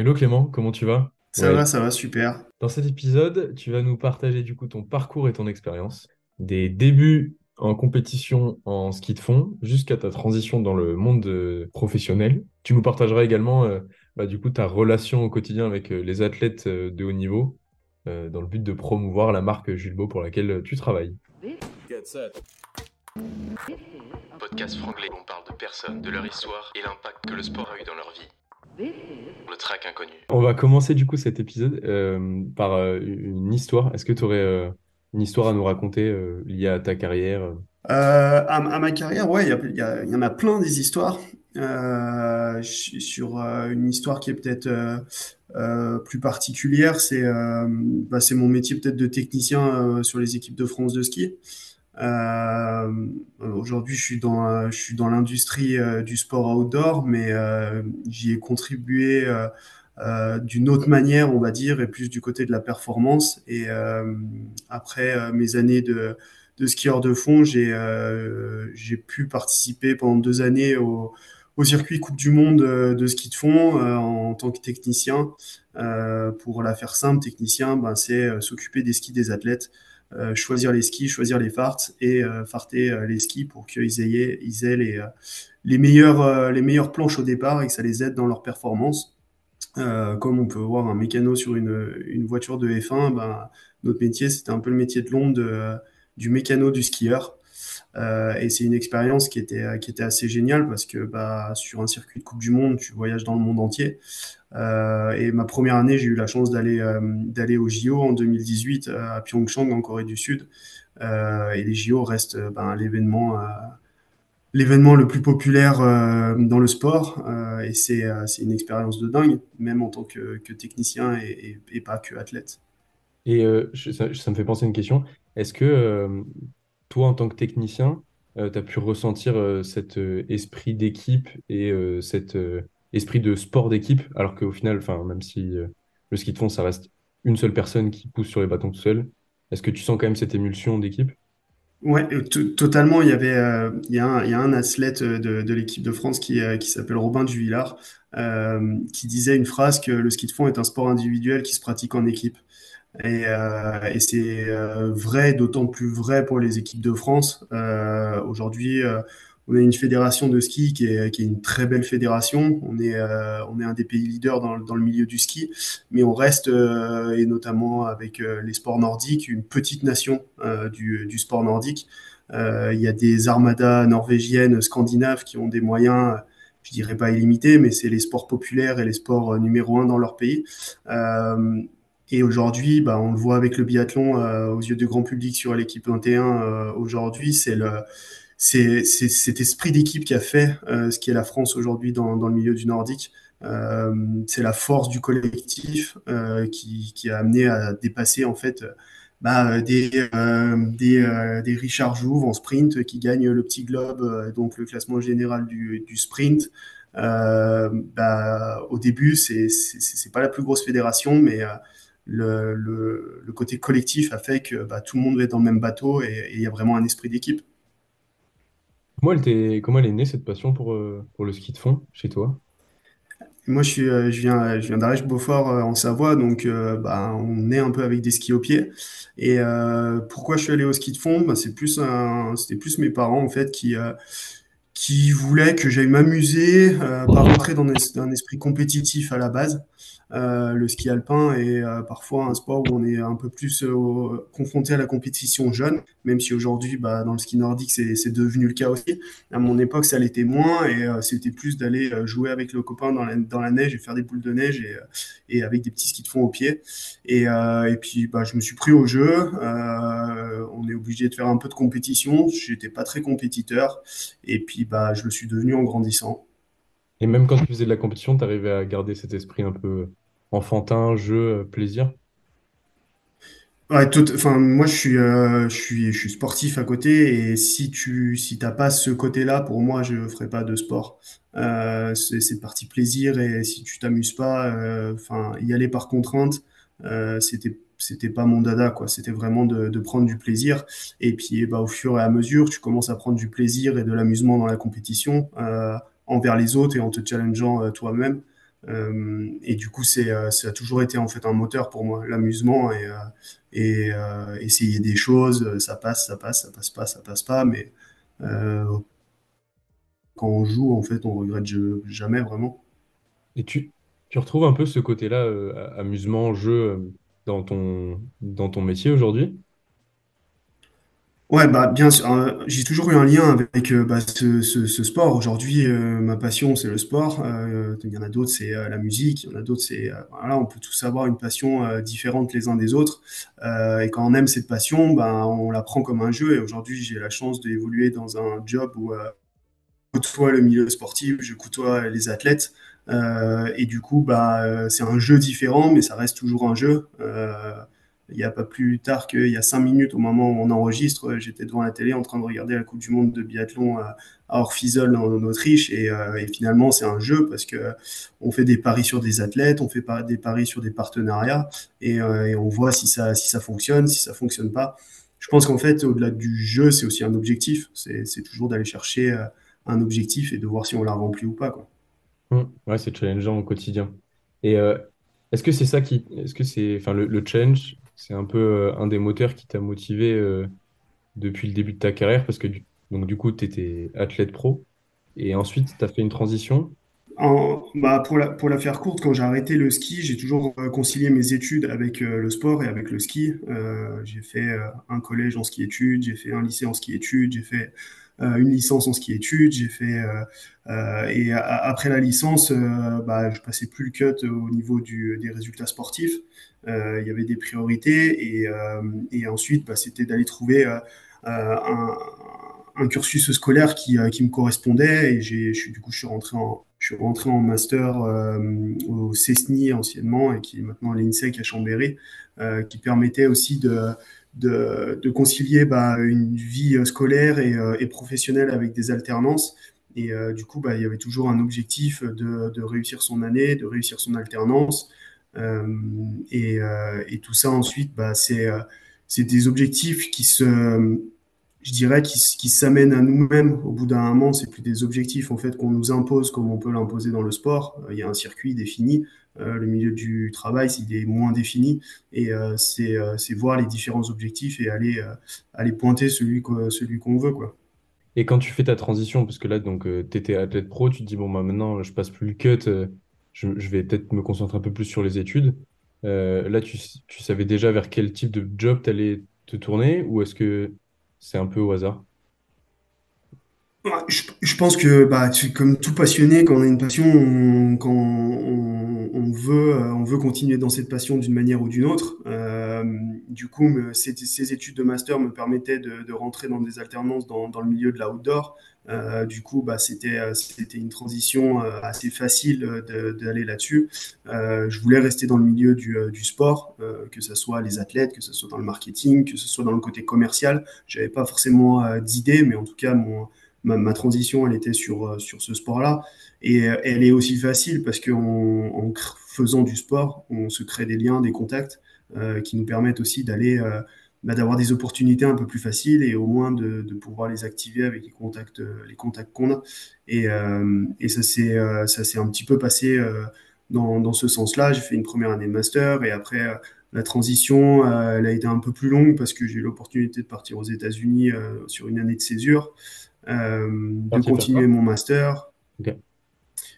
Hello Clément, comment tu vas? Ça Ouais, va, ça va, super. dans cet épisode, tu vas nous partager du coup ton parcours et ton expérience, des débuts en compétition en ski de fond jusqu'à ta transition dans le monde euh, professionnel. Tu nous partageras également euh, bah, du coup ta relation au quotidien avec euh, les athlètes de haut niveau euh, dans le but de promouvoir la marque Jules Beau pour laquelle tu travailles. Podcast franglais, on parle de personnes, de leur histoire et l'impact que le sport a eu dans leur vie. Le track inconnu. On va commencer du coup cet épisode euh, par euh, une histoire. Est-ce que tu aurais une histoire à nous raconter euh, liée à ta carrière? euh? Euh, à, à ma carrière, ouais, il y, en a plein des histoires. Euh, sur euh, une histoire qui est peut-être euh, euh, plus particulière, c'est euh, bah, c'est mon métier peut-être de technicien euh, sur les équipes de France de ski. Euh, aujourd'hui, je suis dans, euh, l'industrie euh, du sport outdoor, mais euh, j'y ai contribué euh, euh, d'une autre manière, on va dire, et plus du côté de la performance. Et euh, après euh, mes années de, skieur de fond, j'ai euh, pu participer pendant deux années au, circuit Coupe du Monde euh, de ski de fond euh, en tant que technicien. Euh, pour la faire simple, technicien, ben, c'est euh, s'occuper des skis des athlètes euh, choisir les skis, choisir les farts et euh, farter euh, les skis pour qu'ils aient, ils aient les, euh, les, meilleures, euh, les meilleures planches au départ et que ça les aide dans leur performance. Euh, comme on peut voir un mécano sur une, une voiture de F1, ben, notre métier, c'était un peu le métier de l'ombre du mécano du skieur. Euh, et c'est une expérience qui était, qui était assez géniale parce que bah, sur un circuit de Coupe du Monde, tu voyages dans le monde entier. Euh, et ma première année, j'ai eu la chance d'aller euh, d'aller aux JO en 2018 euh, à Pyeongchang en Corée du Sud. Euh, et les JO restent euh, ben, l'événement euh, l'événement le plus populaire euh, dans le sport. Euh, et c'est euh, une expérience de dingue, même en tant que, technicien et, pas que athlète. Et euh, ça, ça me fait penser à une question. Est-ce que euh, toi, en tant que technicien, tu as pu ressentir euh, cet euh, esprit d'équipe et euh, cet euh, esprit de sport d'équipe, alors qu'au final, même si euh, le ski de fond, ça reste une seule personne qui pousse sur les bâtons tout seul, est-ce que tu sens quand même cette émulsion d'équipe? Ouais, euh, to- totalement. Il y avait, euh, a un, athlète euh, de, l'équipe de France qui, euh, s'appelle Robin Duvillard, euh, qui disait une phrase que le ski de fond est un sport individuel qui se pratique en équipe. Et, euh, et c'est euh, vrai, d'autant plus vrai pour les équipes de France. Euh, aujourd'hui, euh, on a une fédération de ski qui est, qui est une très belle fédération. On est, euh, on est un des pays leaders dans, dans le milieu du ski, mais on reste, euh, et notamment avec les sports nordiques, une petite nation du, du sport nordique. Il y a des armadas norvégiennes, scandinaves qui ont des moyens, je dirais pas illimités, mais c'est les sports populaires et les sports numéro un dans leur pays. Euh, et aujourd'hui, bah, on le voit avec le biathlon euh, aux yeux du grand public sur l'équipe 21 euh, aujourd'hui, c'est le c'est cet esprit d'équipe qui a fait euh, ce qui est la France aujourd'hui dans, dans le milieu du nordique. C'est la force du collectif qui, qui a amené à dépasser en fait bah, des, des, des Richard Jouve en sprint qui gagnent le petit globe, donc le classement général du, du sprint. Bah, au début, c'est pas la plus grosse fédération, mais le, le, le, côté collectif a fait que bah, tout le monde va être dans le même bateau et il y a vraiment un esprit d'équipe. Comment elle comment elle est née cette passion pour, euh, pour le ski de fond chez toi? Moi, je, suis, euh, je viens, je viens d'Arèche-Beaufort euh, en Savoie, donc euh, bah, on est un peu avec des skis au pied. Et euh, pourquoi je suis allé au ski de fond? Bah, c'est plus c'était plus mes parents en fait qui, euh, qui voulait que j'aille m'amuser, pas rentrer dans un esprit compétitif à la base. Euh, le ski alpin est euh, parfois un sport où on est un peu plus euh, confronté à la compétition jeune, même si aujourd'hui, bah, dans le ski nordique, c'est devenu le cas aussi. À mon époque, ça l'était moins et c'était plus d'aller jouer avec le copain dans la, neige et faire des boules de neige et, avec des petits skis de fond au pied. Et, puis, bah, je me suis pris au jeu. On est obligé de faire un peu de compétition. J'étais pas très compétiteur. Et puis, bah, je le suis devenu en grandissant. Et même quand tu faisais de la compétition, tu arrivais à garder cet esprit un peu enfantin, jeu, euh, plaisir? Enfin, moi, je suis, euh, je suis, je suis sportif à côté et si tu, si t'as pas ce côté-là, pour moi, je ferai pas de sport. Euh, c'est, partie plaisir et si tu t'amuses pas, euh, enfin, y aller par contrainte, c'était, c'était pas mon dada, quoi. C'était vraiment de, prendre du plaisir. Et puis, bah, au fur et à mesure, tu commences à prendre du plaisir et de l'amusement dans la compétition, envers les autres et en te challengeant toi-même. Et du coup, c'est, ça a toujours été en fait un moteur pour moi, l'amusement et, et essayer des choses. Ça passe, ça passe, ça passe pas, ça passe pas, mais quand on joue, en fait, on regrette jamais vraiment. Et tu, tu retrouves un peu ce côté-là, amusement, jeu, dans ton, dans ton métier aujourd'hui? Ouais, bah bien sûr, euh, j'ai toujours eu un lien avec euh, bah, ce, sport. Aujourd'hui, euh, ma passion, c'est le sport. Euh, il y en a d'autres, c'est la musique. Il y en a d'autres, c'est voilà, on peut tous avoir une passion différente les uns des autres. et quand on aime cette passion, bah, on la prend comme un jeu. Et aujourd'hui, j'ai la chance d'évoluer dans un job où je côtoie le milieu sportif, je côtoie les athlètes. et du coup, bah, c'est un jeu différent, mais ça reste toujours un jeu. Il n'y a pas plus tard qu'il y a cinq minutes, au moment où on enregistre, j'étais devant la télé en train de regarder la Coupe du Monde de biathlon à, Orfisol en, Autriche. Euh, et, finalement, c'est un jeu parce que on fait des paris sur des athlètes, on fait des paris sur des partenariats et, euh, on voit si ça, si ça fonctionne, si ça fonctionne pas. Je pense qu'en fait, au-delà du jeu, c'est aussi un objectif. C'est toujours d'aller chercher euh, un objectif et de voir si on l'a rempli ou pas. Quoi. Mmh. Ouais, c'est challengeant au quotidien. Et est-ce que c'est ça qui, est-ce que c'est, enfin, le, le challenge, c'est un peu euh, un des moteurs qui t'a motivé euh, depuis le début de ta carrière parce que du, donc, du coup, tu étais athlète pro et ensuite tu as fait une transition. Bah pour, la, pour la faire courte, quand j'ai arrêté le ski, j'ai toujours euh, concilié mes études avec le sport et avec le ski. j'ai fait un collège en ski-études, j'ai fait un lycée en ski-études, j'ai fait une licence en ski-études, j'ai fait et après la licence, bah, je passais plus le cut au niveau des résultats sportifs. Euh, il y avait des priorités et, euh, ensuite bah, c'était d'aller trouver euh, un, cursus scolaire qui, qui me correspondait et j'ai, du coup je suis rentré en, je suis rentré en master au CESNI anciennement et qui est maintenant l'INSEC à Chambéry, qui permettait aussi de, concilier bah, une vie scolaire et, professionnelle avec des alternances. Et du coup, bah, il y avait toujours un objectif de, réussir son année, de réussir son alternance. Euh, et, euh, tout ça ensuite, bah, euh, c'est des objectifs qui se je dirais, qui, qui s'amènent à nous-mêmes. Au bout d'un moment, c'est plus des objectifs en fait qu'on nous impose comme on peut l'imposer dans le sport. Il y a un circuit défini. le milieu du travail, il est moins défini. Et c'est c'est voir les différents objectifs et aller, aller pointer celui qu'on celui qu'on veut. Quoi. Et quand tu fais ta transition, parce que là, tu étais athlète pro, tu te dis, bon, bah, maintenant, je passe plus le cut, je, vais peut-être me concentrer un peu plus sur les études. Euh, là, tu, savais déjà vers quel type de job tu allais te tourner ou est-ce que c'est un peu au hasard? Je, pense que bah, comme tout passionné, quand on a une passion, on, quand on, veut, euh, on veut continuer dans cette passion d'une manière ou d'une autre. Euh, du coup, ces, études de master me permettaient de, rentrer dans des alternances dans, dans le milieu de l'outdoor. Euh, du coup, bah, c'était euh, c'était une transition euh, assez facile d'aller là-dessus. je voulais rester dans le milieu du, sport, que ce soit les athlètes, que ce soit dans le marketing, que ce soit dans le côté commercial. J'avais pas forcément d'idée, mais en tout cas, ma, transition, elle était sur, ce sport-là. Et elle est aussi facile parce qu'en en faisant du sport, on se crée des liens, des contacts qui nous permettent aussi d'aller bah, d'avoir des opportunités un peu plus faciles et au moins de, de pouvoir les activer avec les contacts, les contacts qu'on a. Et, euh, et ça s'est euh, ça s'est un petit peu passé euh, dans, dans ce sens-là. J'ai fait une première année de master et après euh, la transition, elle a été un peu plus longue parce que j'ai eu l'opportunité de partir aux États-Unis sur une année de césure, de continuer mon master. Okay.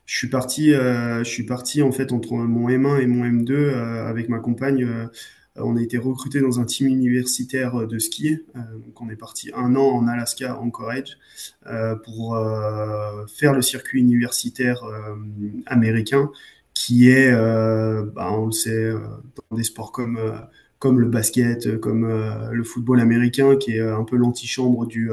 Je suis parti, je suis parti en fait entre mon M1 et mon M2 avec ma compagne euh, on a été recruté dans un team universitaire euh, de ski. Euh, donc on est parti un an en Alaska, Anchorage, pour faire le circuit universitaire américain, qui est, bah, on le sait, dans des sports comme comme le basket, euh, comme euh, le football américain, qui est euh, un peu l'antichambre du,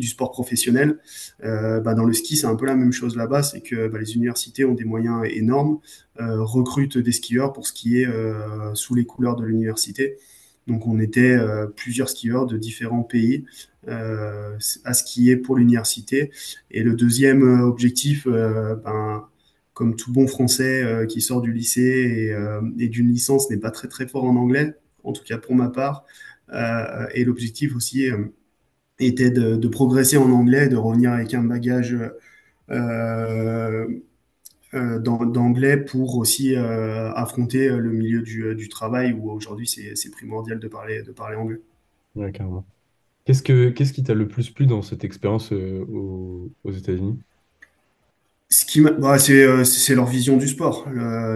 sport professionnel. Bah, dans le ski, c'est un peu la même chose là-bas, c'est que bah, les universités ont des moyens énormes, recrutent des skieurs pour skier sous les couleurs de l'université. Donc on était plusieurs skieurs de différents pays à skier pour l'université. Et le deuxième objectif, ben, comme tout bon français qui sort du lycée et, et d'une licence n'est pas très très fort en anglais, en tout cas pour ma part. Euh, et l'objectif aussi euh, était de, progresser en anglais, de revenir avec un bagage euh, d'anglais pour aussi affronter le milieu du, travail où aujourd'hui c'est primordial de parler, anglais. Qu'est-ce que, qu'est-ce qui t'a le plus plu dans cette expérience aux États-Unis? Ce qui bah, c'est, c'est leur vision du sport.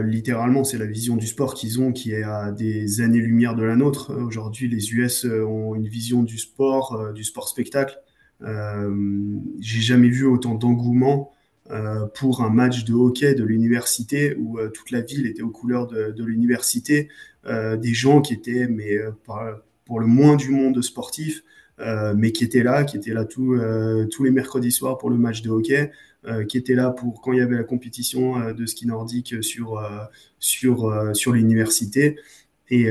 littéralement, c'est la vision du sport qu'ils ont qui est à des années-lumière de la nôtre. Aujourd'hui, les US ont une vision du sport, du sport spectacle. j'ai jamais vu autant d'engouement pour un match de hockey de l'université où toute la ville était aux couleurs de, de l'université. des gens qui étaient, mais pour le moins du monde sportif, mais qui étaient là, qui étaient là tous les mercredis soirs pour le match de hockey. Euh, qui était là pour quand il y avait la compétition euh, de ski nordique sur, euh, sur, sur l'université. Et,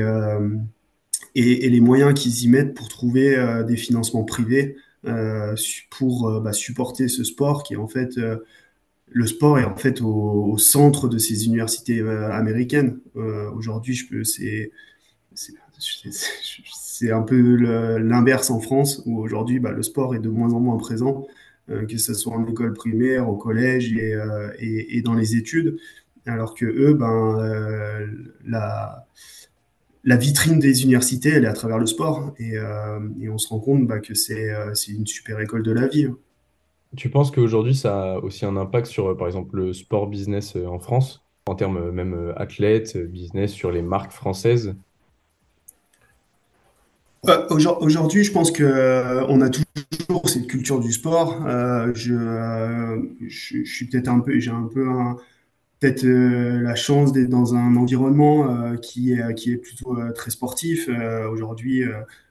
et, les moyens qu'ils y mettent pour trouver des financements privés pour bah, supporter ce sport qui est en fait le sport est en fait au, centre de ces universités américaines. Aujourd'hui, je peux, c'est, un peu l'inverse en France, où aujourd'hui, bah, le sport est de moins en moins présent. Euh, que ce soit en école primaire, au collège euh, et, et, dans les études, alors que eux, ben, euh, la, la vitrine des universités, elle est à travers le sport, et, et on se rend compte bah, que c'est une super école de la vie. Tu penses qu'aujourd'hui, ça a aussi un impact sur, par exemple, le sport business en France, en termes même athlètes, business, sur les marques françaises? Aujourd'hui, je pense que on a toujours cette culture du sport. Euh, je, suis peut-être un peu, j'ai un peu peut-être euh, la chance d'être dans un environnement euh, qui est qui est plutôt très sportif. Aujourd'hui,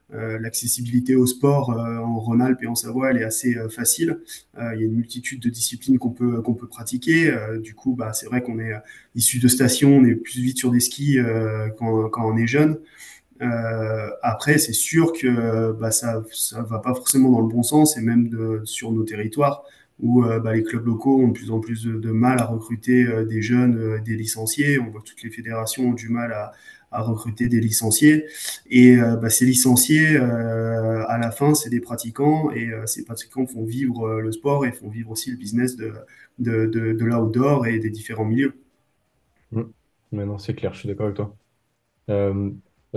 l'accessibilité au sport en Rhône-Alpes et en Savoie, elle est assez facile. il y a une multitude de disciplines qu'on peut qu'on peut pratiquer. du coup, bah, c'est vrai qu'on est issu de stations, on est plus vite sur des skis quand on est jeune. Euh, après, c'est sûr que bah, ça ça va pas forcément dans le bon sens et même sur nos territoires où euh, bah, les clubs locaux ont de plus en plus de, mal à recruter euh, des jeunes, des licenciés. On voit que toutes les fédérations ont du mal à, recruter des licenciés. Et bah, ces licenciés, à la fin, c'est des pratiquants et ces pratiquants font vivre le sport et font vivre aussi le business de, l'outdoor et des différents milieux. Mmh. non, c'est clair, je suis d'accord avec toi.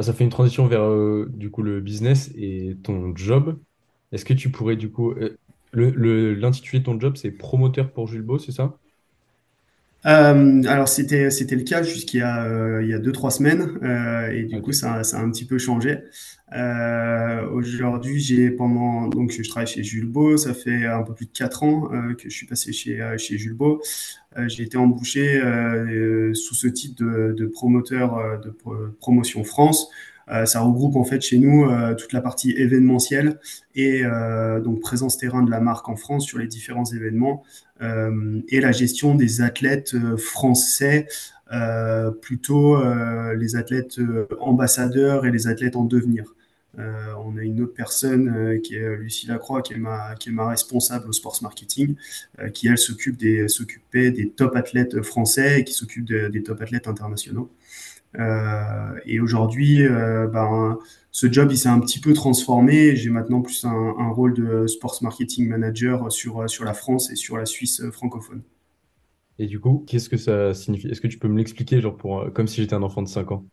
Bah, ça fait une transition vers euh, du coup le business et ton job. Est-ce que tu pourrais du coup euh, de ton job c'est promoteur pour Jules Beau, c'est ça? Euh, alors c'était c'était le cas jusqu'il y a euh, il y a deux trois semaines euh, et du coup ça, ça a un petit peu changé. Euh, aujourd'hui j'ai pendant donc je travaille chez Jules Beau, ça fait un peu plus de quatre ans que je suis passé chez chez Jules Beau. j'ai été embauché sous ce titre de, de promoteur de promotion France. Euh, ça regroupe en fait chez nous euh, toute la partie événementielle et euh, donc présence terrain de la marque en France sur les différents événements et la gestion des athlètes français plutôt les athlètes ambassadeurs et les athlètes en devenir. on a une autre personne qui est Lucie Lacroix, qui est ma, qui est responsable au sports marketing, qui elle s'occupe des, s'occupait des top athlètes français et qui s'occupe des top athlètes internationaux. Euh, et aujourd'hui, euh, ben, ce job, il s'est un petit peu transformé. J'ai maintenant plus un, rôle de sports marketing manager sur, sur la France et sur la Suisse francophone. Et du coup, qu'est-ce que ça signifie? Est-ce que tu peux me l'expliquer, genre pour, comme si j'étais un enfant de 5 ans?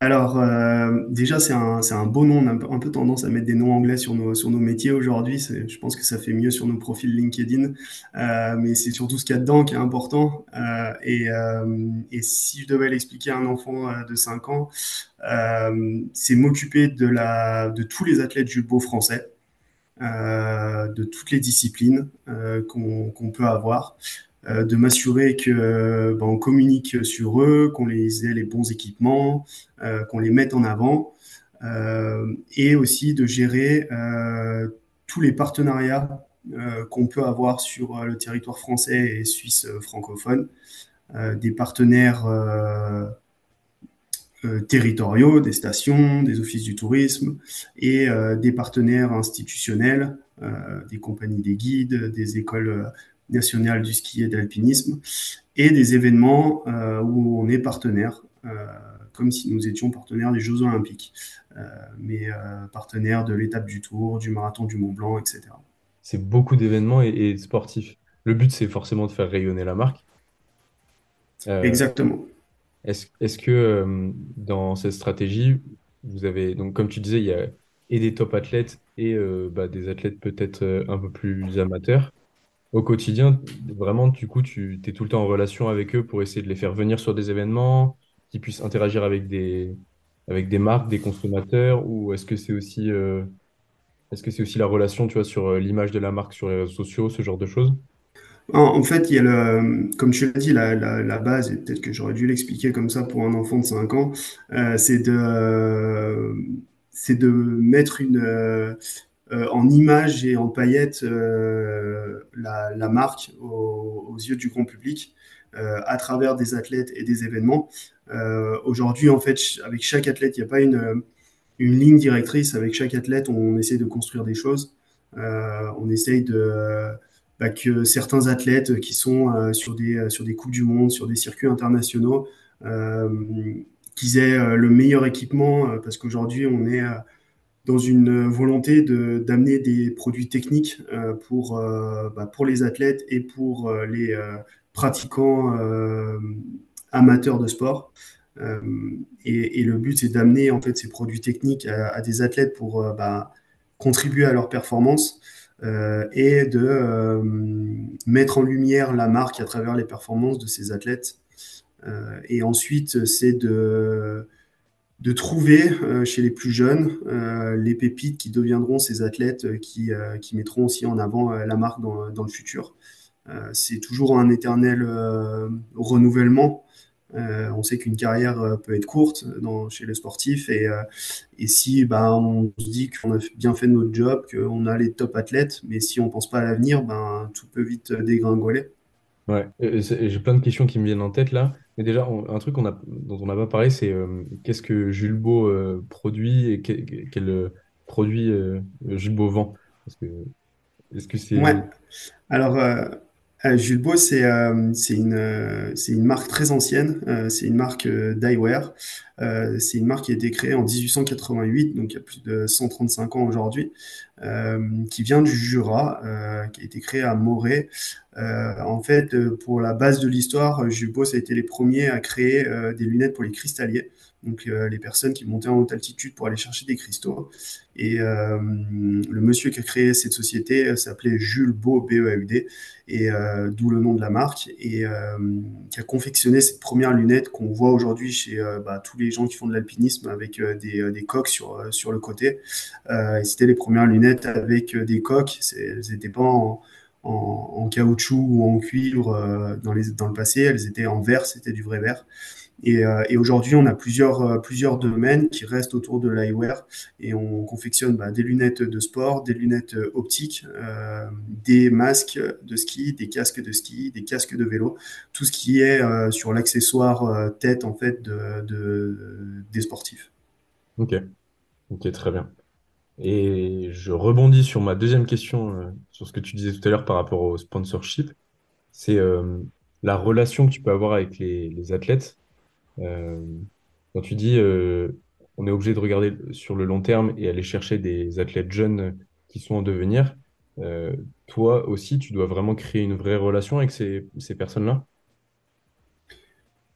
Alors, euh, déjà, c'est un, un beau nom. On a un peu, tendance à mettre des noms anglais sur nos, sur nos métiers aujourd'hui. Je pense que ça fait mieux sur nos profils LinkedIn. Euh, mais c'est surtout ce qu'il y a dedans qui est important. Euh, et, si je devais l'expliquer à un enfant de 5 ans, c'est m'occuper de, de tous les athlètes judo français. de toutes les disciplines qu'on, peut avoir, de m'assurer que ben, on communique sur eux, qu'on les ait les bons équipements, euh, qu'on les mette en avant, euh, et aussi de gérer tous les partenariats qu'on peut avoir sur le territoire français et suisse francophone, des partenaires territoriaux, des stations, des offices du tourisme et des partenaires institutionnels, des compagnies des guides, des écoles national du ski et de l'alpinisme, et des événements euh, où on est partenaire, euh, comme si nous étions partenaires des Jeux Olympiques, euh, mais partenaires de l'étape du Tour, du marathon du Mont Blanc, etc. C'est beaucoup d'événements et, sportifs. Le but, c'est forcément de faire rayonner la marque. Exactement. Est-ce, est-ce que dans cette stratégie, vous avez, donc comme tu disais, il y a et des top athlètes et bah, des athlètes peut-être un peu plus amateurs. Au quotidien, vraiment, du coup, tu es tout le temps en relation avec eux pour essayer de les faire venir sur des événements, qu'ils puissent interagir avec des, avec des marques, des consommateurs, ou est-ce que c'est aussi, euh, est-ce que c'est aussi la relation, tu vois, sur euh, l'image de la marque sur les réseaux sociaux, ce genre de choses? En, fait, il y a le, comme tu l'as dit, la, la, la base, et peut-être que j'aurais dû l'expliquer comme ça pour un enfant de 5 ans, euh, c'est de, c'est de mettre une, euh, en image et en paillettes euh, la, marque aux, yeux du grand public euh, à travers des athlètes et des événements. Aujourd'hui, en fait, avec chaque athlète, il n'y a pas une, une ligne directrice. Avec chaque athlète, on essaie de construire des choses. on essaye de bah, que certains athlètes qui sont sur, des, sur des Coupes du Monde, sur des circuits internationaux, qu'ils aient le meilleur équipement, parce qu'aujourd'hui, on est dans une volonté d'amener des produits techniques euh, pour, euh, bah, pour les athlètes et pour euh, les pratiquants amateurs de sport. Et, le but, c'est d'amener en fait ces produits techniques à, des athlètes pour bah, contribuer à leur performance et de mettre en lumière la marque à travers les performances de ces athlètes. Et ensuite, c'est de de trouver euh, chez les plus jeunes euh, les pépites qui deviendront ces athlètes euh, qui, qui mettront aussi en avant la marque dans, dans le futur. c'est toujours un éternel renouvellement. on sait qu'une carrière peut être courte dans, chez les sportifs et, et si bah, on se dit qu'on a bien fait notre job, qu'on a les top athlètes, mais si on pense pas à l'avenir, ben, tout peut vite dégringoler. Ouais, j'ai plein de questions qui me viennent en tête là. Mais déjà, un truc dont on n'a pas parlé, c'est euh, qu'est-ce que Jules Beau euh, produit et quel, euh, produit Jules Beau vend? Est-ce que c'est... Ouais. Alors, Jules Beau, c'est c'est une, c'est une marque très ancienne. c'est une marque d'eyewear. c'est une marque qui a été créée en 1888, donc il y a plus de 135 ans aujourd'hui, qui vient du Jura, qui a été créée à Morée. Euh, en fait, euh, pour la base de l'histoire, Jules a été les premiers à créer euh, des lunettes pour les cristalliers, donc les personnes qui montaient en haute altitude pour aller chercher des cristaux. Et le monsieur qui a créé cette société s'appelait Jules Beau, B-E-A-U-D, et d'où le nom de la marque, et qui a confectionné cette première lunette qu'on voit aujourd'hui chez bah, tous les gens qui font de l'alpinisme avec des, des, coques sur, sur le côté. et c'était les premières lunettes avec des coques, elles n'étaient pas en en, caoutchouc ou en cuivre euh, dans, les, dans le passé, elles étaient en verre, c'était du vrai verre. Et, euh, et aujourd'hui, on a plusieurs, euh, plusieurs domaines qui restent autour de l'eyewear et on confectionne bah, des lunettes de sport, des lunettes optiques, euh, des masques de ski, des casques de ski, des casques de vélo, tout ce qui est sur l'accessoire tête en fait de, de, des sportifs. Ok, ok, très bien. Et je rebondis sur ma deuxième question, sur ce que tu disais tout à l'heure par rapport au sponsorship. C'est la relation que tu peux avoir avec les athlètes. Euh, quand tu dis euh, on est obligé de regarder sur le long terme et aller chercher des athlètes jeunes qui sont en devenir, euh, toi aussi, tu dois vraiment créer une vraie relation avec ces, personnes-là?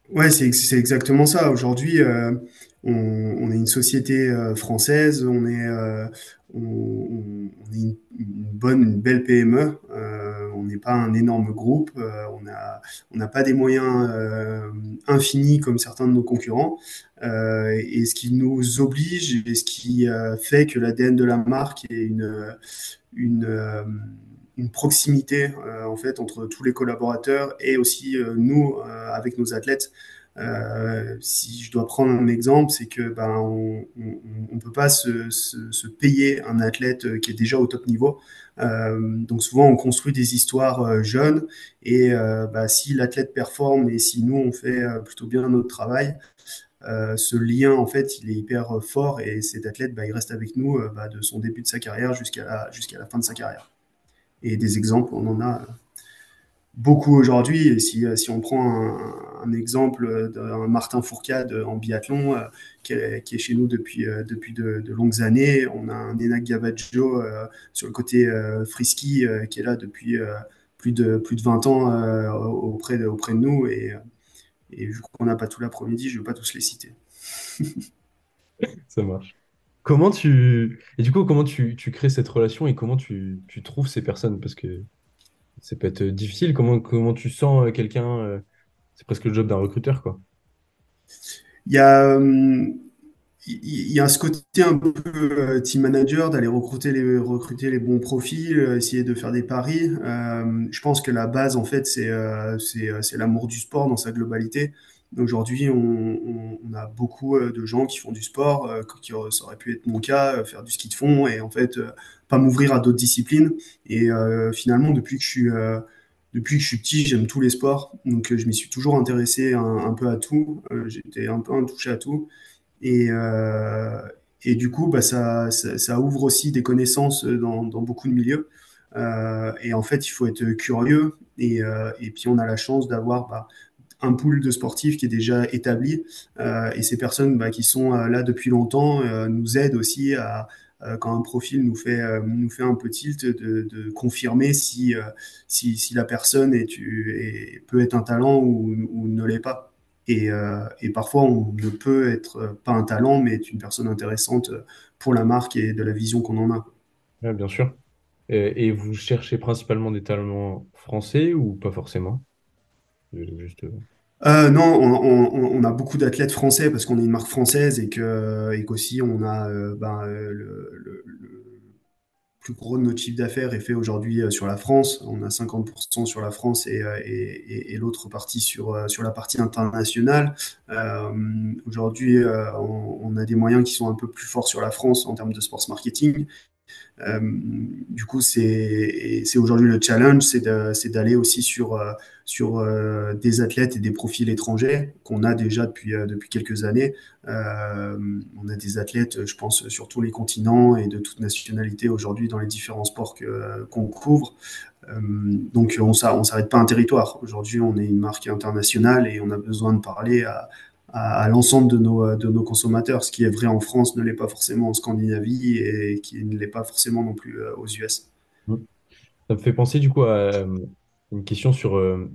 Ouais, c'est exactement ça. Aujourd'hui, on, est une société euh, française, on est, euh, une, bonne, une belle PME. euh, on n'est pas un énorme groupe. on n'a pas des moyens infinis comme certains de nos concurrents. Et ce qui nous oblige et ce qui fait que l'ADN de la marque est une, proximité en fait entre tous les collaborateurs et aussi nous avec nos athlètes. Euh, si je dois prendre un exemple, c'est que ben on, on peut pas se, payer un athlète qui est déjà au top niveau. Euh, donc souvent on construit des histoires jeunes et bah, si l'athlète performe et si nous on fait plutôt bien notre travail, euh, ce lien, en fait, il est hyper fort et cet athlète, bah, il reste avec nous euh, bah, de son début de sa carrière jusqu'à la fin de sa carrière. Et des exemples, on en a beaucoup aujourd'hui. Et si, on prend un, exemple d'un Martin Fourcade en biathlon, euh, qui, est, chez nous depuis, euh, depuis de, longues années, on a un Enak Gavaggio euh, sur le côté euh, frisky qui est là depuis plus, de, plus de 20 ans auprès, de, auprès de nous. Et, et vu qu'on n'a pas tout l'après-midi, je ne vais pas tous les citer. Ça marche. Comment tu... Et du coup, comment tu, tu crées cette relation et comment tu, tu trouves ces personnes? Parce que ça peut être difficile. Comment, comment tu sens euh, quelqu'un? euh, C'est presque le job d'un recruteur, quoi. Il y a, il y a ce côté un peu euh, team manager, d'aller recruter les, recruter les bons profils, euh, essayer de faire des paris. Euh, je pense que la base, en fait, c'est euh, c'est euh, l'amour du sport dans sa globalité. Aujourd'hui, on, a beaucoup euh, de gens qui font du sport, euh, qui, ça aurait pu être mon cas, euh, faire du ski de fond et en fait, euh, pas m'ouvrir à d'autres disciplines. Et euh, finalement, depuis que je suis, euh, depuis que je suis petit, j'aime tous les sports. Donc, euh, je m'y suis toujours intéressé un, peu à tout. J'étais un peu un touché à tout. Et, et du coup, bah, ça, ça, ouvre aussi des connaissances dans, dans beaucoup de milieux. Et en fait, il faut être curieux. Et, et puis, on a la chance d'avoir bah, un pool de sportifs qui est déjà établi. Et ces personnes bah, qui sont là depuis longtemps nous aident aussi à, quand un profil nous fait, euh, nous fait un peu tilt, de, confirmer si, euh, si, si la personne est, est- peut être un talent ou, ou ne l'est pas. Et, euh, et parfois, on ne peut être euh, pas un talent, mais être une personne intéressante pour la marque et de la vision qu'on en a. Ouais, bien sûr. Euh, et vous cherchez principalement des talents français ou pas forcément? Euh, Juste... euh, non, on, a beaucoup d'athlètes français parce qu'on est une marque française et que et qu'aussi on a euh, ben, euh, le, plus gros de notre chiffre d'affaires est fait aujourd'hui euh, sur la France. On a 50% sur la France et, et, l'autre partie sur, sur la partie internationale. Aujourd'hui, on a des moyens qui sont un peu plus forts sur la France en termes de sports marketing. Euh, du coup, c'est aujourd'hui le challenge, c'est d'aller aussi sur, euh, euh, des athlètes et des profils étrangers qu'on a déjà depuis, quelques années. On a des athlètes, je pense, sur tous les continents et de toute nationalité aujourd'hui dans les différents sports qu'on couvre. Donc, on on s'arrête pas un territoire. Aujourd'hui, on est une marque internationale et on a besoin de parler à, à, l'ensemble de nos, de nos consommateurs. Ce qui est vrai en France ne l'est pas forcément en Scandinavie et qui ne l'est pas forcément non plus euh, aux US. Ça me fait penser du coup à euh, une question sur euh,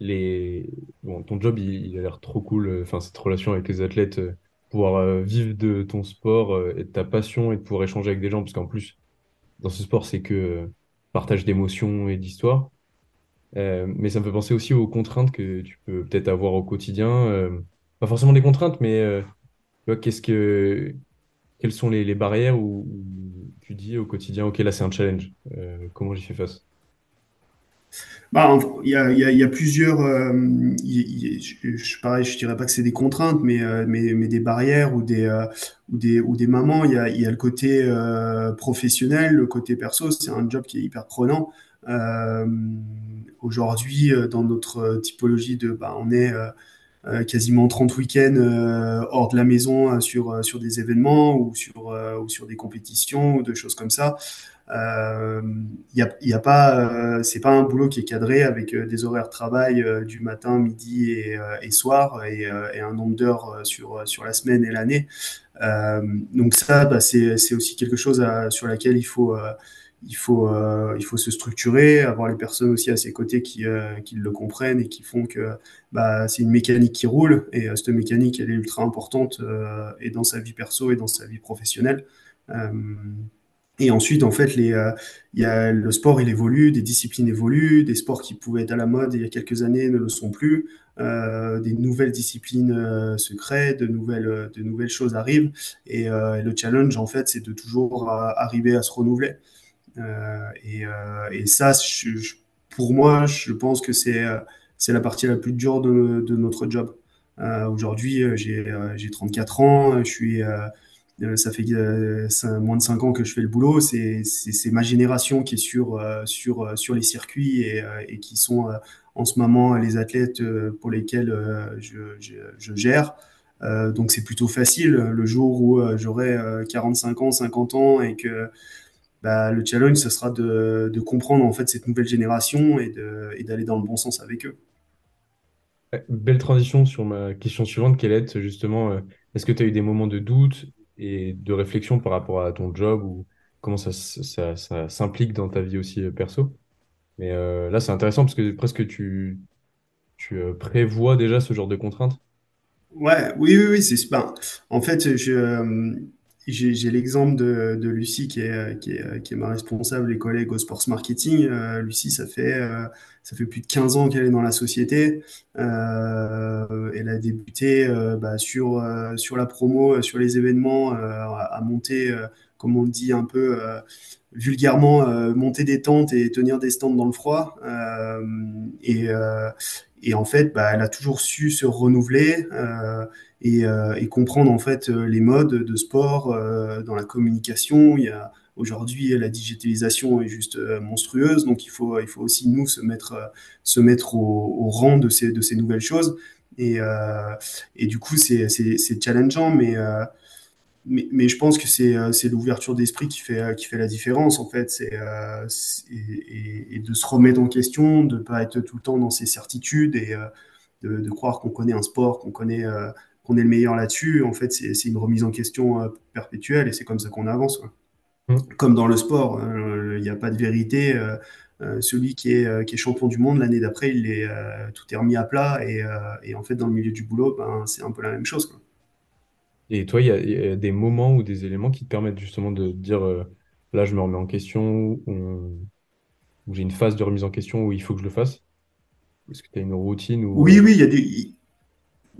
les... Bon, ton job, il, a l'air trop cool. euh, Enfin, cette relation avec les athlètes, euh, pouvoir euh, vivre de ton sport euh, et de ta passion et pouvoir échanger avec des gens, parce qu'en plus, dans ce sport, c'est que euh, partage d'émotions et d'histoires. Euh, mais ça me fait penser aussi aux contraintes que tu peux peut-être avoir au quotidien. Forcément des contraintes, mais euh, qu'est-ce que, quelles sont les, barrières où, tu dis au quotidien, OK, là, c'est un challenge. Euh, comment j'y fais face? Bah, il y a, il y a- y a plusieurs. euh, je, je, pareil, je dirais pas que c'est des contraintes, mais, mais, mais des barrières ou des, euh, ou des, ou des mamans. Il y a, y a le côté professionnel, le côté perso. C'est un job qui est hyper prenant. Aujourd'hui, dans notre typologie de. Bah, on est. euh, quasiment 30 week-ends euh, hors de la maison euh, sur, sur des événements ou sur, ou sur des compétitions ou de choses comme ça. Euh, y a, y a pas, c'est pas un boulot qui est cadré avec des horaires de travail du matin, midi et, soir et, un nombre d'heures sur, sur la semaine et l'année. Donc ça, bah, c'est, aussi quelque chose sur laquelle il faut, il faut, euh, il faut se structurer, avoir les personnes aussi à ses côtés qui, euh, qui le comprennent et qui font que bah, c'est une mécanique qui roule et euh, cette mécanique, elle est ultra importante et dans sa vie perso et dans sa vie professionnelle. Et ensuite, en fait, les, y a, le sport, il évolue, des disciplines évoluent, des sports qui pouvaient être à la mode il y a quelques années ne le sont plus, des nouvelles disciplines se créent, de nouvelles, de nouvelles choses arrivent, et, et le challenge, en fait, c'est de toujours arriver à se renouveler. Euh, et, euh, et ça, pour moi, je pense que c'est euh, c'est la partie la plus dure de, notre job. Aujourd'hui, j'ai euh, j'ai 34 ans, je suis, ça fait moins de 5 ans que je fais le boulot. C'est ma génération qui est sur, les circuits et, qui sont en ce moment les athlètes pour lesquels je, gère. Donc c'est plutôt facile le jour où j'aurai euh, 45 ans, 50 ans et que bah, le challenge, ce sera de, de comprendre en fait cette nouvelle génération et d'aller dans le bon sens avec eux. Belle transition sur ma question suivante, est justement, euh, est-ce que tu as eu des moments de doute et de réflexion par rapport à ton job ou comment ça, s- ça, ça s'implique dans ta vie aussi euh, perso? Mais euh, là, c'est intéressant parce que presque tu, tu prévois déjà ce genre de contraintes? Ouais, oui, oui, oui, c'est ben, en fait, je, j'ai l'exemple de, Lucie qui est, ma responsable et collègue au sports marketing. Euh, Lucie, ça fait, euh, ça fait plus de 15 ans qu'elle est dans la société. Euh, elle a débuté bah, sur, la promo, sur les événements, à, monter, comme on dit un peu vulgairement, monter des tentes et tenir des stands dans le froid. et, en fait, bah, elle a toujours su se renouveler et, euh, et, comprendre en fait les modes de sport euh, dans la communication. Il y a aujourd'hui la digitalisation est juste monstrueuse, donc il faut il faut aussi nous se mettre se mettre au, rang de ces de ces nouvelles choses. Et, et du coup, c'est c'est challengeant, mais mais, mais, je pense que c'est euh, l'ouverture d'esprit qui fait, euh, qui fait la différence, en fait. C'est euh, et, de se remettre en question, de ne pas être tout le temps dans ses certitudes et euh, de, croire qu'on connaît un sport, qu'on connaît euh, qu'on est le meilleur là-dessus. En fait, c'est une remise en question euh, perpétuelle et c'est comme ça qu'on avance. Mmh. Comme dans le sport, il n'y a pas de vérité. celui qui est, qui est champion du monde l'année d'après, il est tout est remis à plat et, et, en fait, dans le milieu du boulot, ben, c'est un peu la même chose. Quoi. Et toi, il y, a des moments ou des éléments qui te permettent justement de dire euh, là, je me remets en question, ou, j'ai une phase de remise en question où il faut que je le fasse? Est-ce que tu as une routine ou... Oui, oui, il y a des.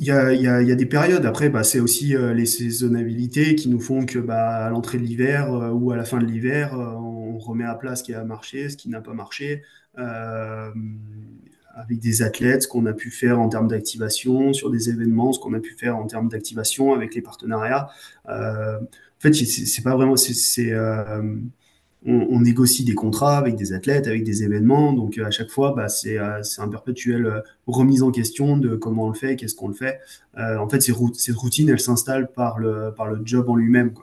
Il y a, y, a, y a, des périodes. Après, bah, c'est aussi euh, les saisonnabilités qui nous font que bah, à l'entrée de l'hiver euh, ou à la fin de l'hiver, euh, on remet à plat ce qui a marché, ce qui n'a pas marché. Avec des athlètes, ce qu'on a pu faire en termes d'activation sur des événements, ce qu'on a pu faire en termes d'activation avec les partenariats. En fait, c'est pas vraiment, on, négocie des contrats avec des athlètes, avec des événements, donc à chaque fois, bah, c'est euh, un perpétuel euh, remise en question de comment on le fait, qu'est-ce qu'on le fait. Euh, en fait, ces cette routine, elle s'installe par le par le job en lui-même.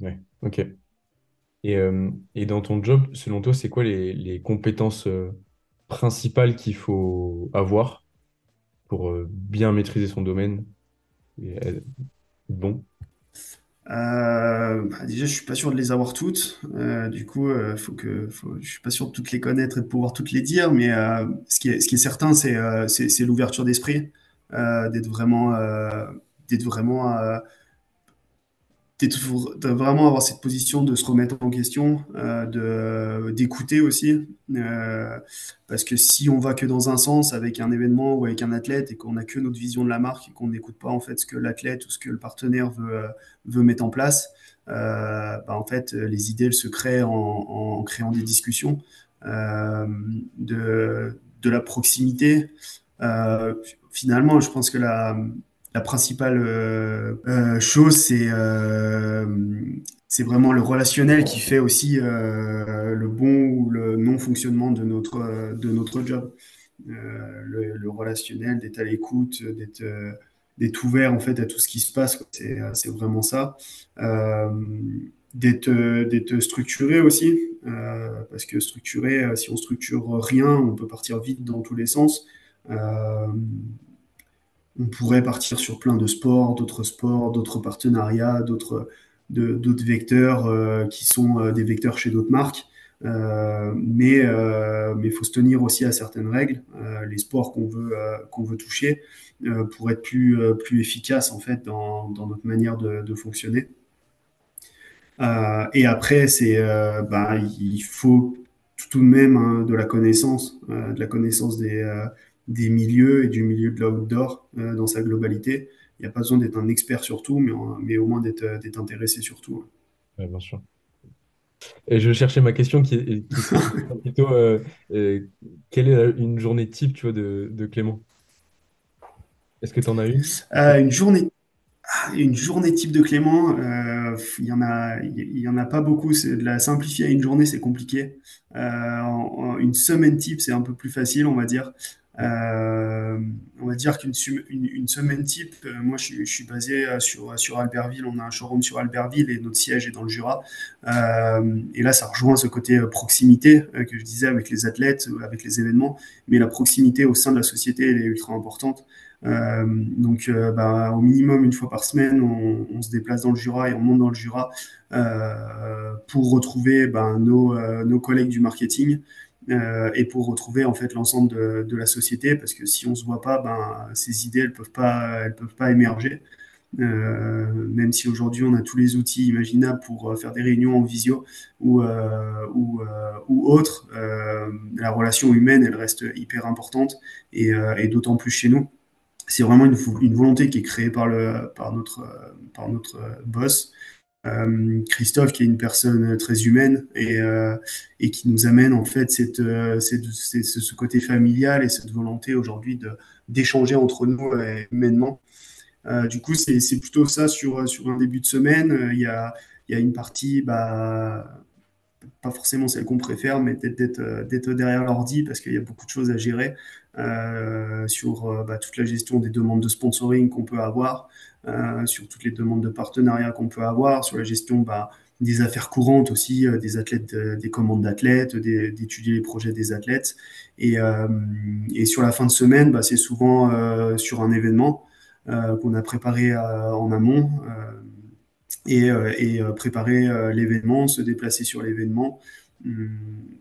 Ouais, ok. Et, euh, dans ton job, selon toi, c'est quoi les, compétences principales qu'il faut avoir pour euh, bien maîtriser son domaine et bon? Euh, bah déjà, je suis pas sûr de les avoir toutes. Euh, du coup, euh, faut que, faut, je suis pas sûr de toutes les connaître et de pouvoir toutes les dire. Mais euh, ce, qui est, ce qui est certain, c'est c'est l'ouverture d'esprit, d'être vraiment, d'être vraiment de vraiment avoir cette position de se remettre en question, euh, d'écouter aussi, euh, parce que si on va que dans un sens avec un événement ou avec un athlète et qu'on n'a que notre vision de la marque et qu'on n'écoute pas en fait ce que l'athlète ou ce que le partenaire veut euh, veut mettre en place, euh, bah, en fait les idées se créent en, en créant des discussions, de de la proximité. Finalement, je pense que la la principale euh, euh, chose, c'est euh, c'est vraiment le relationnel qui fait aussi le bon ou le non fonctionnement de notre de notre job. Le, relationnel, d'être à l'écoute, d'être ouvert en fait à tout ce qui se passe. C'est c'est vraiment ça. d'être d'être structuré aussi, parce que structuré, si on structure rien, on peut partir vite dans tous les sens. On pourrait partir sur plein de sports, d'autres sports, d'autres partenariats, d'autres d'autres vecteurs euh, qui sont euh, des vecteurs chez d'autres marques. Euh, mais euh, mais faut se tenir aussi à certaines règles. Les sports qu'on veut qu'on veut toucher pour être plus plus efficace en fait dans, dans notre manière de, de fonctionner. et après c'est bah, il faut tout de même hein, de la connaissance, de la connaissance des des milieux et du milieu de l'outdoor euh, dans sa globalité. Il n'y a pas besoin d'être un expert sur tout, mais, mais au moins d'être euh, intéressé sur tout. Ouais, bien sûr. Et je cherchais ma question qui est, plutôt euh, euh, quelle est une journée type tu vois, de, de Clément? Est-ce que tu en as une? Euh, Une journée ah, une journée type de Clément, il y en a, y en a pas beaucoup. De la simplifier à une journée, c'est compliqué. En, en, une semaine type, c'est un peu plus facile, on va dire. Euh, on va dire qu'une une, une semaine type, euh, moi je, suis basé euh, sur, Albertville, on a un showroom sur Albertville et notre siège est dans le Jura. Et là, ça rejoint ce côté proximité que je disais avec les athlètes, avec les événements, mais la proximité au sein de la société, elle est ultra importante. Donc, bah, au minimum une fois par semaine, on, se déplace dans le Jura et on monte dans le Jura pour retrouver bah, nos collègues du marketing et pour retrouver en fait l'ensemble de, la société, parce que si on se voit pas, ben ces idées elles peuvent pas, elles peuvent pas émerger. Euh, même si aujourd'hui on a tous les outils imaginables pour faire des réunions en visio ou, euh, ou, ou autre, la relation humaine elle reste hyper importante et, et d'autant plus chez nous c'est vraiment une, une, volonté qui est créée par, le, par, notre, par notre boss. Euh, Christophe, qui est une personne très humaine et, euh, qui nous amène en fait euh, ce côté familial et cette volonté aujourd'hui d'échanger entre nous humainement. du coup, c'est plutôt ça sur, un début de semaine. Il y a, une partie, bah, pas forcément celle qu'on préfère, mais d'être derrière l'ordi parce qu'il y a beaucoup de choses à gérer sur bah, toute la gestion des demandes de sponsoring qu'on peut avoir, sur toutes les demandes de partenariat qu'on peut avoir, sur la gestion bah, des affaires courantes aussi, euh, des athlètes, euh, des commandes d'athlètes, d'étudier les projets des athlètes. Et, et, sur la fin de semaine, bah, c'est souvent sur un événement qu'on a préparé en amont et, et préparer l'événement, se déplacer sur l'événement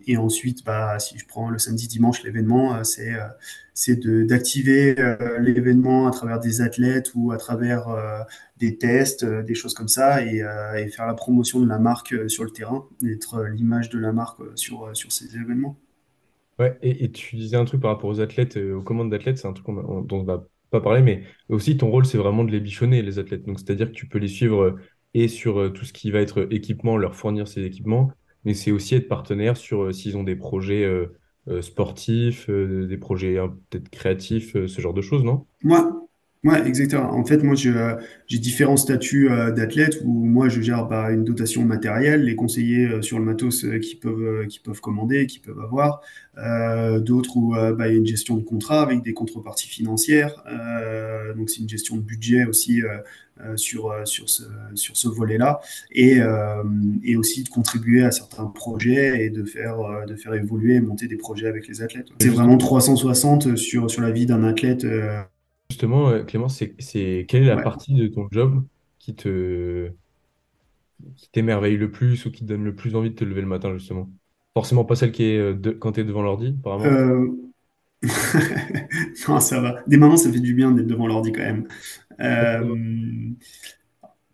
et ensuite, bah, si je prends le samedi, dimanche, l'événement, euh, c'est euh, c'est d'activer euh, l'événement à travers des athlètes ou à travers des tests, des choses comme ça, et, faire la promotion de la marque sur le terrain, être l'image de la marque sur, sur ces événements. Ouais, et, tu disais un truc par rapport aux athlètes, aux commandes d'athlètes, c'est un truc dont on va pas parler, mais aussi ton rôle, c'est vraiment de les bichonner, les athlètes. Donc, c'est-à-dire que tu peux les suivre et sur tout ce qui va être équipement, leur fournir ces équipements, mais c'est aussi être partenaire sur euh, s'ils ont des projets euh, euh, sportifs, des projets peut-être créatifs, ce genre de choses, non? Ouais, exactement. En fait, moi, j'ai différents statuts d'athlète où moi, je gère bah, une dotation matérielle, les conseillers sur le matos qui peuvent, qui peuvent commander, qui peuvent avoir. D'autres où bah, il y a une gestion de contrat avec des contreparties financières. donc, c'est une gestion de budget aussi sur, sur ce, sur ce volet-là. Et, et aussi de contribuer à certains projets et de faire, de faire évoluer et monter des projets avec les athlètes. C'est vraiment 360 sur, sur la vie d'un athlète. Justement, euh, Clément, c'est, c'est quelle est la partie de ton job qui te qui t'émerveille le plus ou qui te donne le plus envie de te lever le matin, justement? Forcément pas celle qui est euh, de- quand tu es devant l'ordi, apparemment. Euh, Non, ça va. Des moments, ça fait du bien d'être devant l'ordi quand même.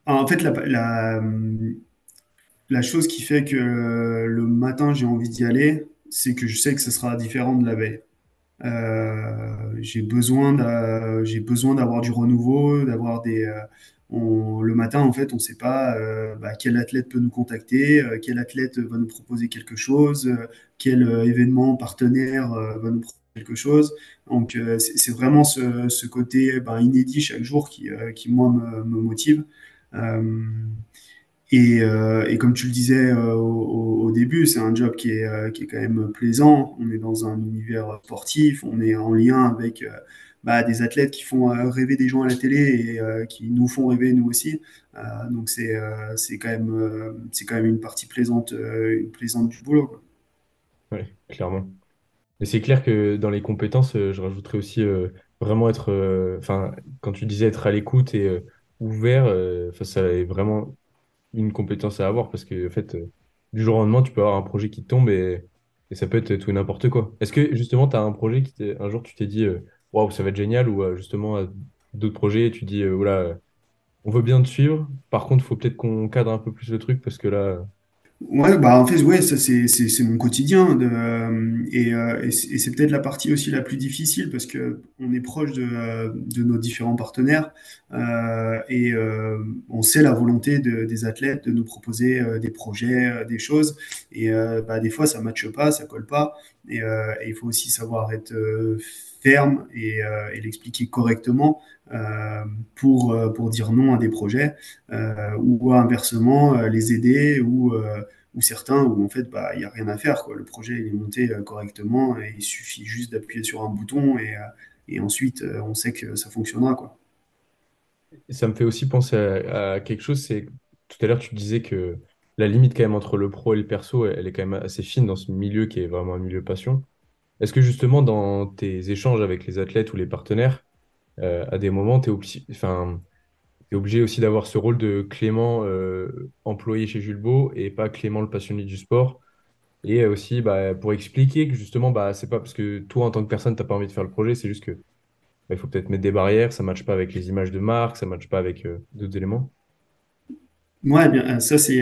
En fait, la, la, la chose qui fait que le matin, j'ai envie d'y aller, c'est que je sais que ce sera différent de la veille. Euh, j'ai besoin d'avoir du renouveau, d'avoir des. Euh, le matin, en fait, on ne sait pas euh, bah, quel athlète peut nous contacter, quel athlète va nous proposer quelque chose, quel événement partenaire va nous proposer quelque chose. Donc, c'est vraiment ce, côté bah, inédit chaque jour qui, qui moi, me motive. Et, euh, et, comme tu le disais euh, au, début, c'est un job qui est, euh, qui est, quand même plaisant. On est dans un univers sportif, on est en lien avec bah, des athlètes qui font rêver des gens à la télé et qui nous font rêver nous aussi. donc c'est quand même quand même une partie plaisante plaisante du boulot. Oui, clairement. Et c'est clair que dans les compétences, je rajouterais aussi vraiment être, enfin, quand tu disais être à l'écoute et ouvert, ça est vraiment une compétence à avoir parce que, en fait, euh, du jour au lendemain, tu peux avoir un projet qui tombe et, ça peut être tout et n'importe quoi. Est-ce que justement, tu as un projet qui un jour, tu t'es dit, euh, waouh, ça va être génial ou euh, justement, d'autres projets, tu dis, voilà, on veut bien te suivre. Par contre, faut peut-être qu'on cadre un peu plus le truc parce que là, Ouais, bah en fait, ouais, ça c'est c'est mon quotidien de, euh, et, euh, et c'est peut-être la partie aussi la plus difficile parce que on est proche de, de nos différents partenaires euh, et euh, on sait la volonté de, des athlètes de nous proposer des projets, des choses et bah des fois ça matche pas, ça colle pas et, et il faut aussi savoir être ferme et, l'expliquer correctement euh, pour, euh, pour dire non à des projets euh, ou inversement les aider ou, ou certains où en fait bah, il n'y a rien à faire. Quoi. Le projet est monté correctement et il suffit juste d'appuyer sur un bouton et, et ensuite on sait que ça fonctionnera. Quoi. Ça me fait aussi penser à, quelque chose, c'est tout à l'heure tu disais que la limite quand même entre le pro et le perso, elle est quand même assez fine dans ce milieu qui est vraiment un milieu passion. Est-ce que justement dans tes échanges avec les athlètes ou les partenaires, euh, à des moments, tu es, obligé, aussi d'avoir ce rôle de Clément euh, employé chez Jules Beau et pas Clément le passionné du sport? Et aussi bah, pour expliquer que justement, bah, c'est pas parce que toi, en tant que personne, tu n'as pas envie de faire le projet, c'est juste que bah, il faut peut-être mettre des barrières, ça ne matche pas avec les images de marque, ça ne matche pas avec euh, d'autres éléments. Ouais, bien, ça c'est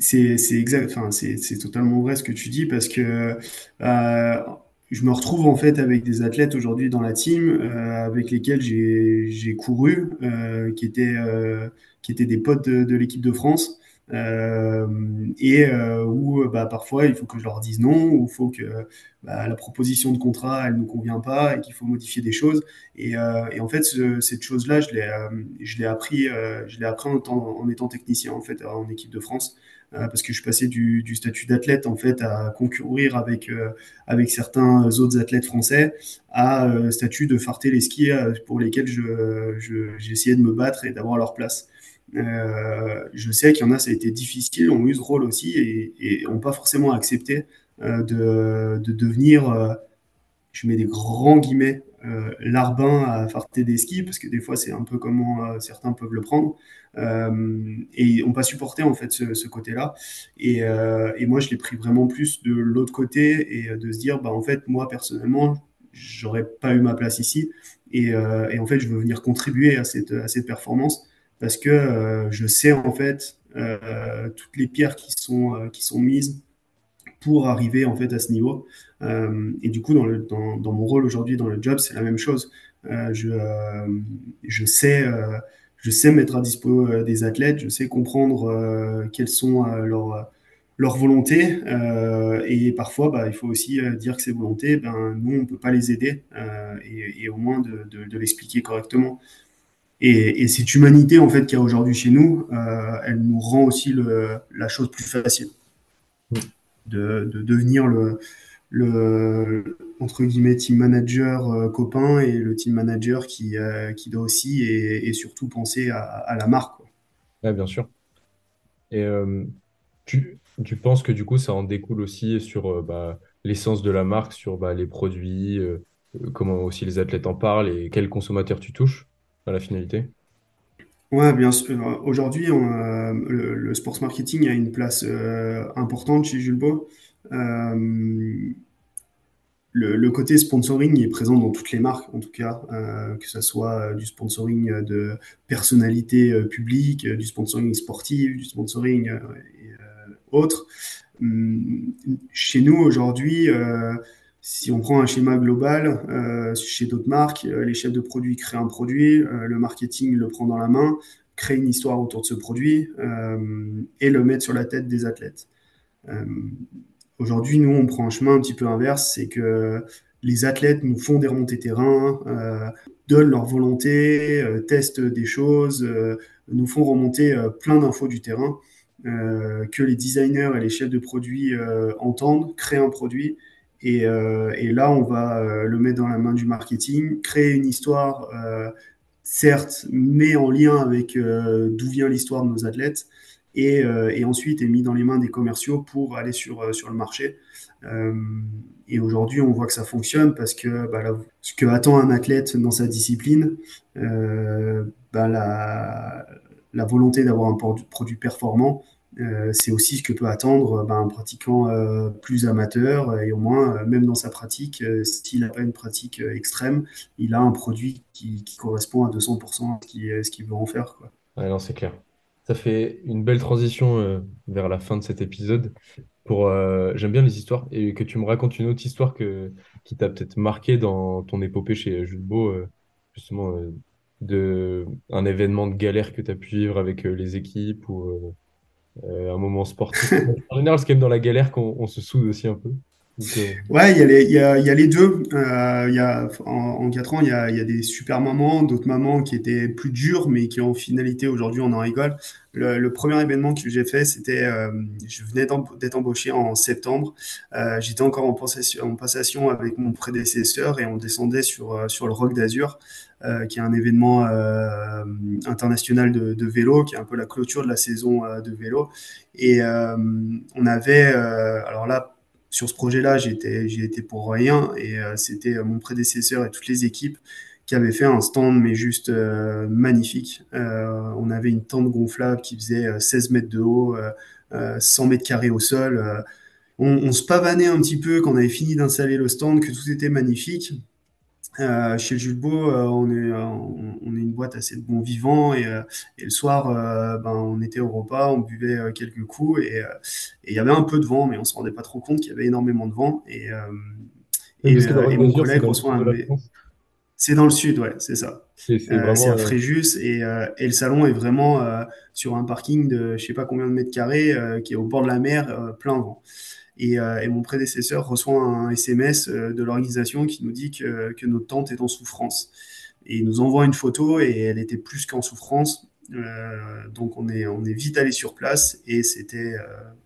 c'est exact, enfin c'est totalement vrai ce que tu dis parce que je me retrouve en fait avec des athlètes aujourd'hui dans la team euh, avec lesquels j'ai couru, euh, qui, étaient, euh, qui étaient des potes de, l'équipe de France. Euh, et euh, où bah, parfois il faut que je leur dise non, ou il faut que bah, la proposition de contrat elle ne convient pas et qu'il faut modifier des choses. Et, et en fait, ce, cette chose-là, je l'ai je l'ai appris, je l'ai appris en, en, étant technicien en fait en équipe de France. Euh, parce que je suis passé du, statut d'athlète en fait à concourir avec euh, avec certains autres athlètes français à euh, statut de farter les skis pour lesquels je, je j'essayais de me battre et d'avoir leur place. Euh, je sais qu'il y en a, ça a été difficile, ont eu ce rôle aussi et, n'ont pas forcément accepté euh, de, de, devenir, je mets des grands guillemets, euh, l'arbin à farter des skis, parce que des fois c'est un peu comment certains peuvent le prendre. Euh, et on pas supporté en fait ce, côté-là. Et, euh, et, moi, je l'ai pris vraiment plus de l'autre côté et de se dire, bah en fait, moi personnellement, j'aurais pas eu ma place ici. Et, euh, et, en fait, je veux venir contribuer à cette, à cette performance parce que je sais en fait toutes les pierres qui sont, qui sont mises pour arriver en fait à ce niveau. Euh, et du coup, dans, le, dans, mon rôle aujourd'hui dans le job, c'est la même chose. Euh, je, je sais je sais mettre à dispo euh, des athlètes, je sais comprendre euh, quelles sont euh, leurs leur volontés. Euh, et parfois, bah, il faut aussi dire que ces volontés, ben, nous, on ne peut pas les aider et, et, au moins de, de, de l'expliquer correctement. Et, et, cette humanité en fait qu'il y a aujourd'hui chez nous, elle nous rend aussi le, la chose plus facile. De, de devenir le, le entre guillemets team manager euh, copain et le team manager qui, euh, qui doit aussi et, et, surtout penser à, à la marque. Quoi. Ouais, bien sûr. Et euh, tu, tu, penses que du coup ça en découle aussi sur bah, l'essence de la marque, sur bah, les produits, comment aussi les athlètes en parlent et quels consommateurs tu touches à la finalité? Ouais, bien sûr. Aujourd'hui, le, le, sports marketing a une place importante chez Jules. Euh, le, le, côté sponsoring est présent dans toutes les marques, en tout cas, euh, que ce soit du sponsoring de personnalités euh, publiques, du sponsoring sportif, du sponsoring euh, et, autre. Hum, chez nous, aujourd'hui, si on prend un schéma global, euh, chez d'autres marques, euh, les chefs de produits créent un produit, euh, le marketing le prend dans la main, crée une histoire autour de ce produit et le met sur la tête des athlètes. Aujourd'hui, nous, on prend un chemin un petit peu inverse, c'est que les athlètes nous font des remontées terrain, euh, donnent leur volonté, euh, testent des choses, euh, nous font remonter plein d'infos du terrain, que les designers et les chefs de produits entendent, créent un produit. Et, là, on va le mettre dans la main du marketing, créer une histoire, certes, mais en lien avec d'où vient l'histoire de nos athlètes et, euh, et, ensuite est mis dans les mains des commerciaux pour aller sur, euh, sur le marché. Euh, et aujourd'hui, on voit que ça fonctionne parce que bah, ce que attend un athlète dans sa discipline, bah, la, volonté d'avoir un produit performant, c'est aussi ce que peut attendre bah, un pratiquant plus amateur et au moins, même dans sa pratique, s'il n'a pas une pratique extrême, il a un produit qui, correspond à 200% à ce qu'il veut en faire. Quoi. Non, c'est clair. Ça fait une belle transition euh, vers la fin de cet épisode. Pour, euh, j'aime bien les histoires et que tu me racontes une autre histoire que, qui t'a peut-être marqué dans ton épopée chez Jules Beau, euh, justement, de un événement de galère que tu as pu vivre avec les équipes ou un moment sportif. en général, c'est quand même dans la galère qu'on se soude aussi un peu. Okay. Ouais, il y, y y a les deux. Euh, y a, en, quatre ans, il y a, y a des super moments, d'autres moments qui étaient plus durs, mais qui en finalité, aujourd'hui, on en rigole. Le, premier événement que j'ai fait, c'était, euh, je venais d'être embauché en septembre. Euh, J'étais encore en passation, avec mon prédécesseur et on descendait sur, euh, sur le Rock d'Azur, qui est un événement international de, vélo, qui est un peu la clôture de la saison de vélo. Et on avait, alors là, sur ce projet-là, j'y étais pour rien et euh, c'était euh, mon prédécesseur et toutes les équipes qui avaient fait un stand, mais juste euh, magnifique. On avait une tente gonflable qui faisait 16 mètres de haut, 100 mètres carrés au sol. on, se pavanait un petit peu quand on avait fini d'installer le stand, que tout était magnifique. Euh, chez Jules Beau, euh, on, est, on, est une boîte assez de bons vivants et, et le soir, ben, on était au repas, on buvait quelques coups et il y avait un peu de vent, mais on se rendait pas trop compte qu'il y avait énormément de vent. Et, et, mon collègue reçoit un. C'est dans le sud, ouais, c'est ça. C'est à Fréjus et, et, le salon est vraiment sur un parking de je sais pas combien de mètres carrés qui est au bord de la mer, plein vent. Euh, et, mon prédécesseur reçoit un SMS euh, de l'organisation qui nous dit que, notre tante est en souffrance. Et il nous envoie une photo et elle était plus qu'en souffrance. Euh, donc on est, vite allé sur place et c'était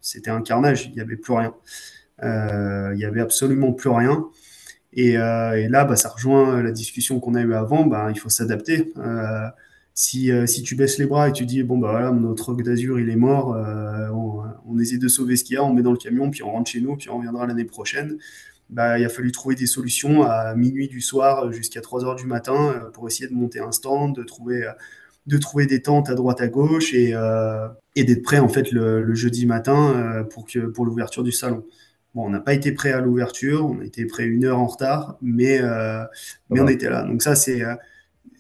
c'était un carnage. Il n'y avait plus rien. il n'y avait absolument plus rien. Et, là, bah, ça rejoint la discussion qu'on a eue avant. Bah, il faut s'adapter. Si, euh, si, tu baisses les bras et tu dis bon bah voilà notre rock d'azur il est mort, euh, on, on, essaie de sauver ce qu'il y a, on met dans le camion puis on rentre chez nous puis on reviendra l'année prochaine. Bah, il a fallu trouver des solutions à minuit du soir jusqu'à 3 heures du matin euh, pour essayer de monter un stand, de trouver, de trouver des tentes à droite à gauche et, et d'être prêt en fait le, le jeudi matin pour, que, pour l'ouverture du salon. Bon, on n'a pas été prêt à l'ouverture, on a été prêt une heure en retard, mais, mais on était là. Donc ça c'est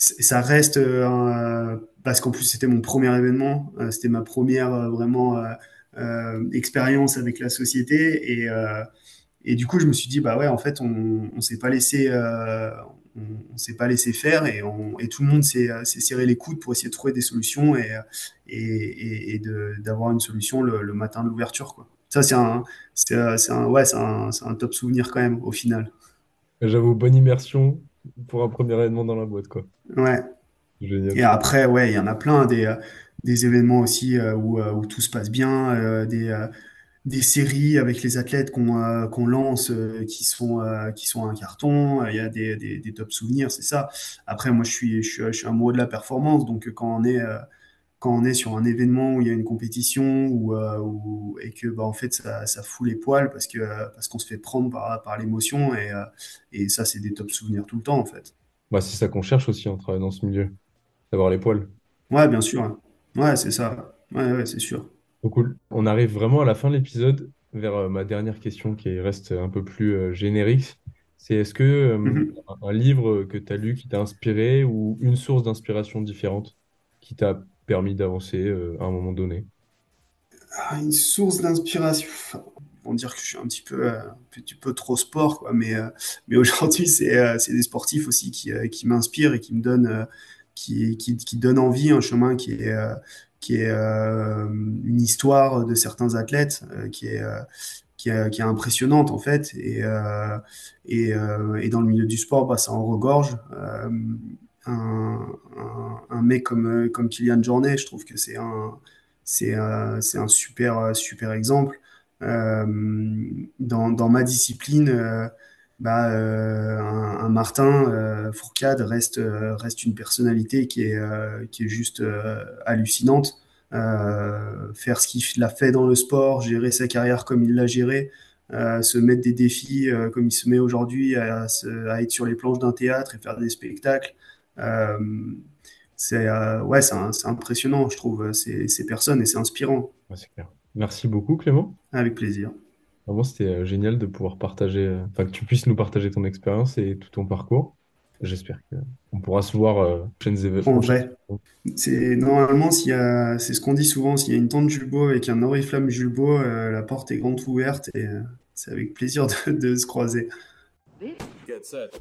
ça reste euh, parce qu'en plus c'était mon premier événement, euh, c'était ma première euh, vraiment expérience avec la société et, du coup je me suis dit bah ouais en fait on, on s'est pas laissé on, s'est pas laissé faire et, tout le monde s'est serré les coudes pour essayer de trouver des solutions et, d'avoir une solution le, matin de l'ouverture quoi. Ça c'est un ouais un, un top souvenir quand même au final. J'avoue bonne immersion pour un premier événement dans la boîte, quoi. Ouais. Et après, ouais, il y en a plein des, euh, des événements aussi euh, où, euh, où, tout se passe bien, des, des séries avec les athlètes qu'on qu'on lance qui, sont, qui sont un carton. Il y a des, des, des top souvenirs, c'est ça. Après, moi, je suis, je, suis, je suis amoureux de la performance, donc quand on est quand on est sur un événement où il y a une compétition ou euh, et que bah, en fait ça, ça, fout les poils parce que parce qu'on se fait prendre par, par l'émotion et, euh, et ça c'est des top souvenirs tout le temps en fait. Bah, c'est ça qu'on cherche aussi en travaillant dans ce milieu, d'avoir les poils. Ouais, bien sûr. Ouais, c'est ça. Ouais, ouais c'est sûr. Cool. On arrive vraiment à la fin de l'épisode vers euh, ma dernière question qui reste un peu plus générique. C'est est-ce que mm-hmm. un livre que tu as lu qui t'a inspiré ou une source d'inspiration différente qui t'a permis d'avancer euh, à un moment donné ah, Une source d'inspiration. On dire que je suis un petit peu, euh, un petit peu trop sport, quoi, mais, euh, mais aujourd'hui, c'est des sportifs aussi qui, qui m'inspirent et qui me donnent, qui, qui, qui envie, un chemin qui est, qui est une histoire de certains athlètes qui est, qui est, qui est, impressionnante en fait. Et, et, et, dans le milieu du sport, bah, ça en regorge un, mec comme, comme Kylian Jornet, je trouve que c'est un, c'est, c'est un super, super exemple. Euh, dans, dans, ma discipline, euh, bah, euh, un, Martin Fourcade reste, reste une personnalité qui est, qui est juste hallucinante. faire ce qu'il a fait dans le sport, gérer sa carrière comme il l'a géré, se mettre des défis comme il se met aujourd'hui à, à, être sur les planches d'un théâtre et faire des spectacles. Euh, c'est euh, ouais, c'est impressionnant, je trouve, ces, ces personnes et c'est inspirant. Merci beaucoup, Clément. Avec plaisir. Vraiment, c'était euh, génial de pouvoir partager, enfin que tu puisses nous partager ton expérience et tout ton parcours. J'espère qu'on pourra se voir euh, prochaines événements. En vrai. C'est normalement c'est ce qu'on dit souvent, s'il y a une tente Julbo avec un oriflamme Julbo, la porte est grande ouverte et c'est avec plaisir de, de se croiser. Get set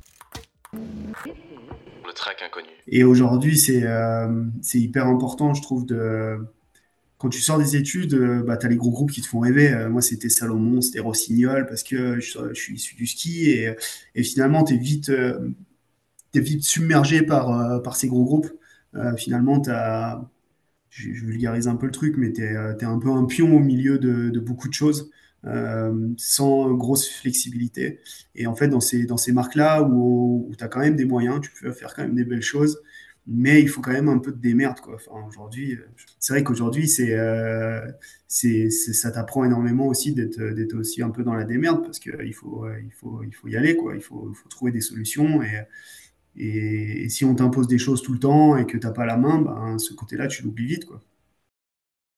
track inconnu. Et aujourd'hui, c'est euh, c'est hyper important, je trouve, de quand tu sors des études, euh, bah, tu as les gros groupes qui te font rêver. Euh, moi, c'était Salomon, c'était Rossignol, parce que je, suis issu du ski. Et, et finalement, tu es vite, submergé par, par ces gros groupes. finalement, as, je, vulgarise un peu le truc, mais tu es, un peu un pion au milieu de beaucoup de choses. Euh, sans grosse flexibilité. Et en fait, dans ces, dans ces marques-là où, où tu as quand même des moyens, tu peux faire quand même des belles choses, mais il faut quand même un peu de démerde. Enfin, aujourd'hui, euh, c'est vrai qu'aujourd'hui, c'est, euh, c'est, ça t'apprend énormément aussi d'être, d'être aussi un peu dans la démerde parce qu'il faut, il faut, il faut y aller, quoi. Il, faut, il faut trouver des solutions. Et, et, si on t'impose des choses tout le temps et que tu n'as pas la main, ben, ce côté-là, tu l'oublies vite. Quoi.